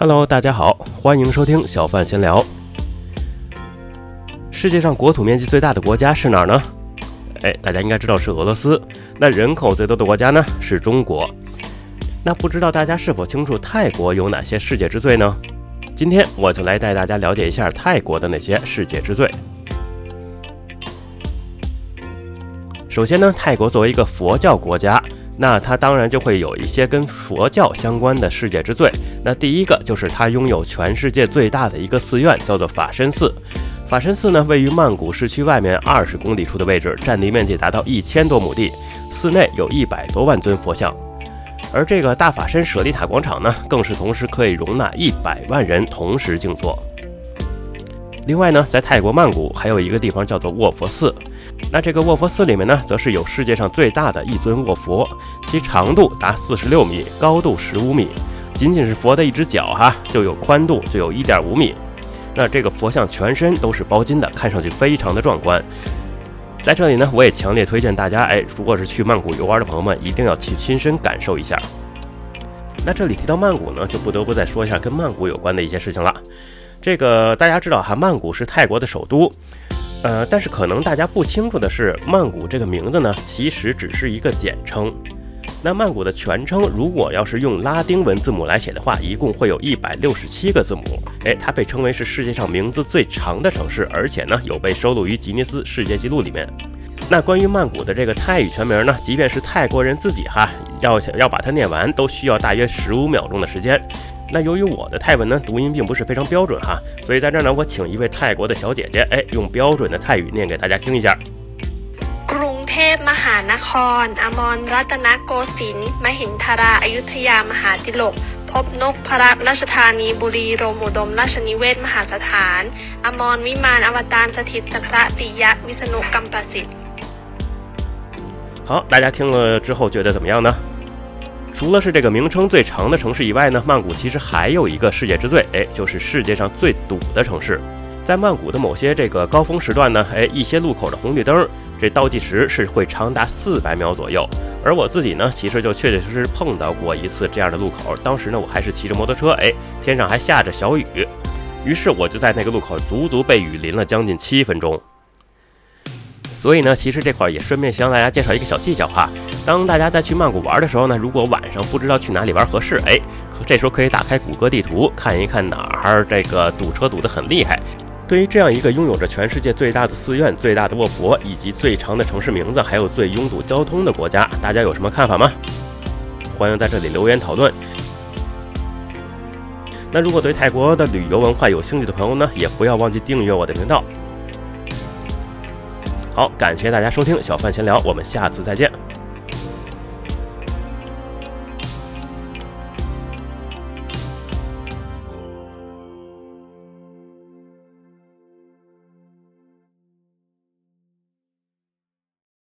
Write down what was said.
Hello，大家好，欢迎收听小范闲聊。世界上国土面积最大的国家是哪儿呢？哎，大家应该知道是俄罗斯。那人口最多的国家呢是中国。那不知道大家是否清楚泰国有哪些世界之最呢？今天我就来带大家了解一下泰国的那些世界之最。首先呢，泰国作为一个佛教国家。那它当然就会有一些跟佛教相关的世界之最。那第一个就是它拥有全世界最大的一个寺院，叫做法身寺。法身寺呢，位于曼谷市区外面二十公里处的位置，占地面积达到一千多亩地，寺内有一百多万尊佛像。而这个大法身舍利塔广场呢，更是同时可以容纳一百万人同时静坐。另外呢，在泰国曼谷还有一个地方叫做卧佛寺。那这个卧佛寺里面呢，则是有世界上最大的一尊卧佛，其长度达四十六米，高度十五米，仅仅是佛的一只脚哈，就有宽度就有一点五米。那这个佛像全身都是包金的，看上去非常的壮观。在这里呢，我也强烈推荐大家，哎，如果是去曼谷游玩的朋友们，一定要去亲身感受一下。那这里提到曼谷呢，就不得不再说一下跟曼谷有关的一些事情了。这个大家知道哈，曼谷是泰国的首都。呃，但是可能大家不清楚的是，曼谷这个名字呢，其实只是一个简称。那曼谷的全称，如果要是用拉丁文字母来写的话，一共会有一百六十七个字母。哎，它被称为是世界上名字最长的城市，而且呢，有被收录于吉尼斯世界纪录里面。那关于曼谷的这个泰语全名呢，即便是泰国人自己哈，要想要把它念完，都需要大约十五秒钟的时间。那由于我的泰文呢读音并不是非常标准哈，所以在这儿呢，我请一位泰国的小姐姐，哎，用标准的泰语念给大家听一下。กรุงเทพมหานครอมรรัตนโกสินทร์มหินทราอยุธยามหาดิลกพบนกพรัตราชธานีบุรีรมอุดมราชนิเวศมหาสถานอมรวิมานอวตารสถิตสัคระติยะวิษณุกัมประสิทธิ์好，大家听了之后觉得怎么样呢？ 除了是这个名称最长的城市以外呢，曼谷其实还有一个世界之最，哎，就是世界上最堵的城市。在曼谷的某些这个高峰时段呢，哎，一些路口的红绿灯，这倒计时是会长达四百秒左右。而我自己呢，其实就确确实实碰到过一次这样的路口，当时呢，我还是骑着摩托车，哎，天上还下着小雨，于是我就在那个路口足足被雨淋了将近七分钟。所以呢，其实这块也顺便向大家介绍一个小技巧哈。当大家在去曼谷玩的时候呢，如果晚上不知道去哪里玩合适，哎，这时候可以打开谷歌地图看一看哪儿这个堵车堵得很厉害。对于这样一个拥有着全世界最大的寺院、最大的卧佛以及最长的城市名字，还有最拥堵交通的国家，大家有什么看法吗？欢迎在这里留言讨论。那如果对泰国的旅游文化有兴趣的朋友呢，也不要忘记订阅我的频道。好，感谢大家收听小范闲聊，我们下次再见。